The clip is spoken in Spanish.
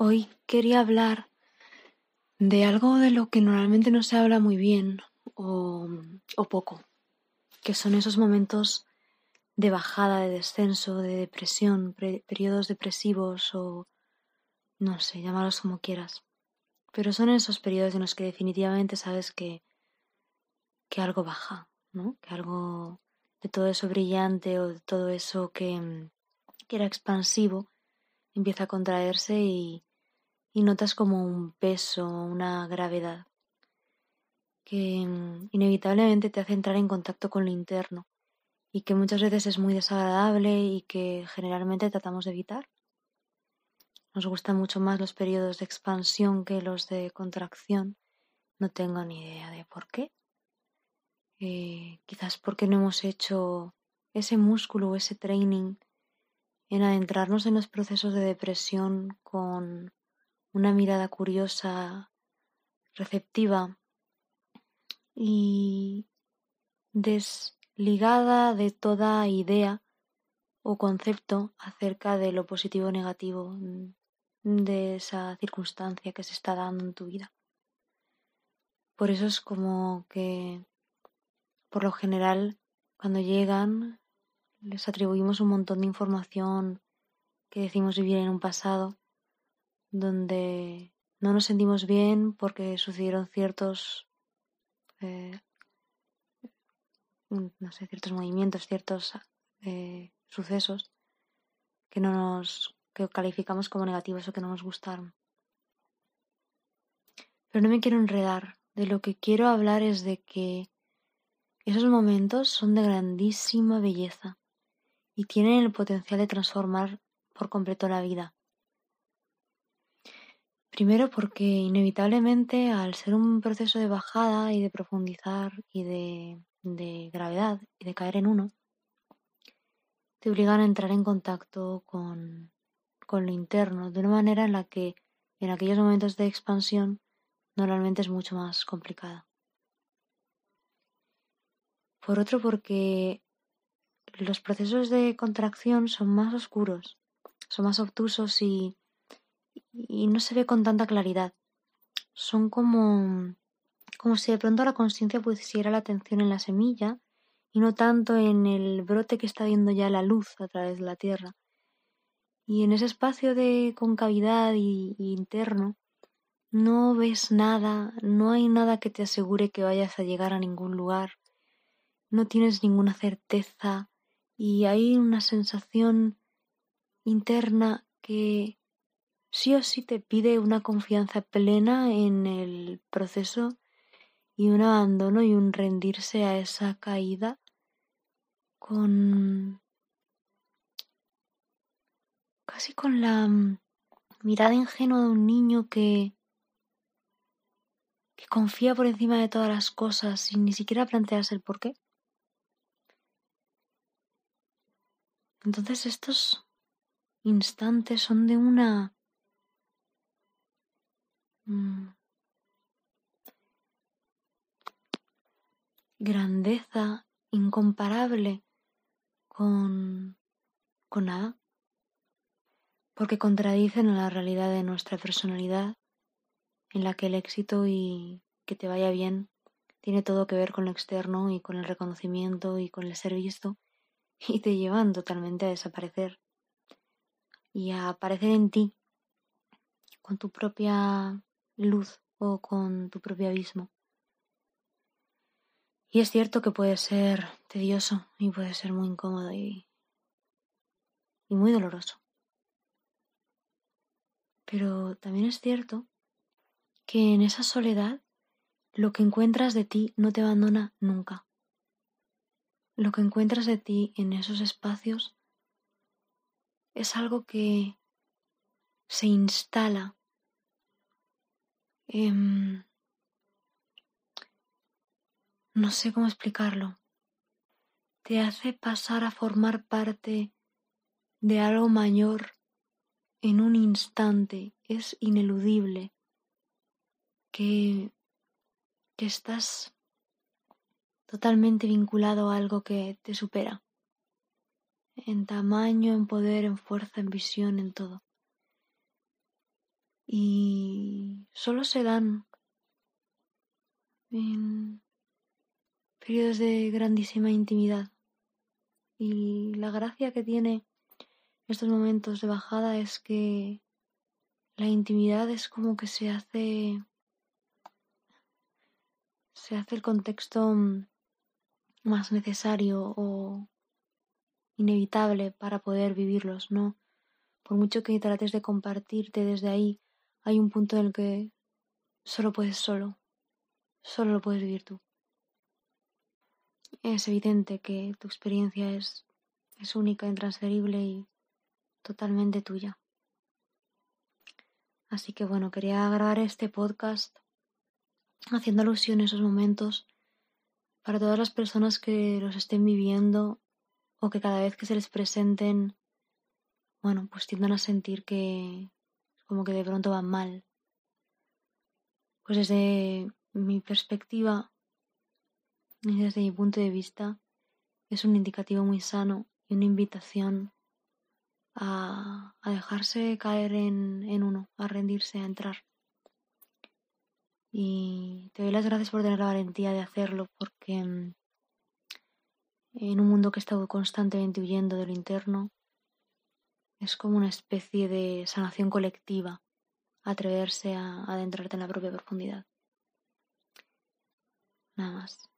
Hoy quería hablar de algo de lo que normalmente no se habla muy bien o, poco, que son esos momentos de bajada, de descenso, de depresión, periodos depresivos o no sé, llamarlos como quieras. Pero son esos periodos en los que definitivamente sabes que, que algo baja, ¿no? Que algo de todo eso brillante o de todo eso que, que era expansivo empieza a contraerse y, y notas como un peso, una gravedad que mm, inevitablemente te hace entrar en contacto con lo interno y que muchas veces es muy desagradable y que generalmente tratamos de evitar. Nos gustan mucho más los periodos de expansión que los de contracción. No tengo ni idea de por qué. Eh, quizás porque no hemos hecho ese músculo ese training en adentrarnos en los procesos de depresión con una mirada curiosa, receptiva y desligada de toda idea o concepto acerca de lo positivo o negativo de esa circunstancia que se está dando en tu vida. Por eso es como que, por lo general, cuando llegan, les atribuimos un montón de información que decimos vivir en un pasado donde no nos sentimos bien porque sucedieron ciertos, eh, no sé, ciertos movimientos, ciertos eh, sucesos que no nos que calificamos como negativos o que no nos gustaron. Pero no me quiero enredar. De lo que quiero hablar es de que esos momentos son de grandísima belleza y tienen el potencial de transformar por completo la vida. Primero porque inevitablemente al ser un proceso de bajada y de profundizar y de, gravedad y de caer en uno, te obligan a entrar en contacto con, con lo interno de una manera en la que en aquellos momentos de expansión normalmente es mucho más complicada. Por otro porque los procesos de contracción son más oscuros, son más obtusos y y no se ve con tanta claridad. Son como, como si de pronto la conciencia pusiera la atención en la semilla y no tanto en el brote que está viendo ya la luz a través de la tierra. Y en ese espacio de concavidad y, y interno no ves nada, no hay nada que te asegure que vayas a llegar a ningún lugar, no tienes ninguna certeza y hay una sensación interna que sí o sí te pide una confianza plena en el proceso y un abandono y un rendirse a esa caída con casi con la mirada ingenua de un niño que que confía por encima de todas las cosas sin ni siquiera plantearse el por qué. Entonces estos instantes son de una grandeza incomparable con, con nada, porque contradicen a la realidad de nuestra personalidad, en la que el éxito y que te vaya bien tiene todo que ver con lo externo y con el reconocimiento y con el ser visto, y te llevan totalmente a desaparecer y a aparecer en ti con tu propia luz o con tu propio abismo. Y es cierto que puede ser tedioso y puede ser muy incómodo y, y muy doloroso. Pero también es cierto que en esa soledad lo que encuentras de ti no te abandona nunca. Lo que encuentras de ti en esos espacios es algo que se instala Em, no sé cómo explicarlo. Te hace pasar a formar parte de algo mayor en un instante. Es ineludible que, que estás totalmente vinculado a algo que te supera. En tamaño, en poder, en fuerza, en visión, en todo. y solo se dan en periodos de grandísima intimidad. Y la gracia que tiene estos momentos de bajada es que la intimidad es como que se hace se hace el contexto más necesario o inevitable para poder vivirlos, ¿no? Por mucho que trates de compartirte desde ahí, hay un punto en el que solo puedes solo, solo lo puedes vivir tú. Es evidente que tu experiencia es, es única, intransferible y totalmente tuya. Así que bueno, quería grabar este podcast haciendo alusión a esos momentos para todas las personas que los estén viviendo o que cada vez que se les presenten, bueno, pues tiendan a sentir que como que de pronto van mal. Pues desde mi perspectiva y desde mi punto de vista es un indicativo muy sano y una invitación a, dejarse caer en, en uno, a rendirse, a entrar. Y te doy las gracias por tener la valentía de hacerlo porque mm, en un mundo que está constantemente huyendo de lo interno, es como una especie de sanación colectiva atreverse a adentrarte en la propia profundidad. Nada más.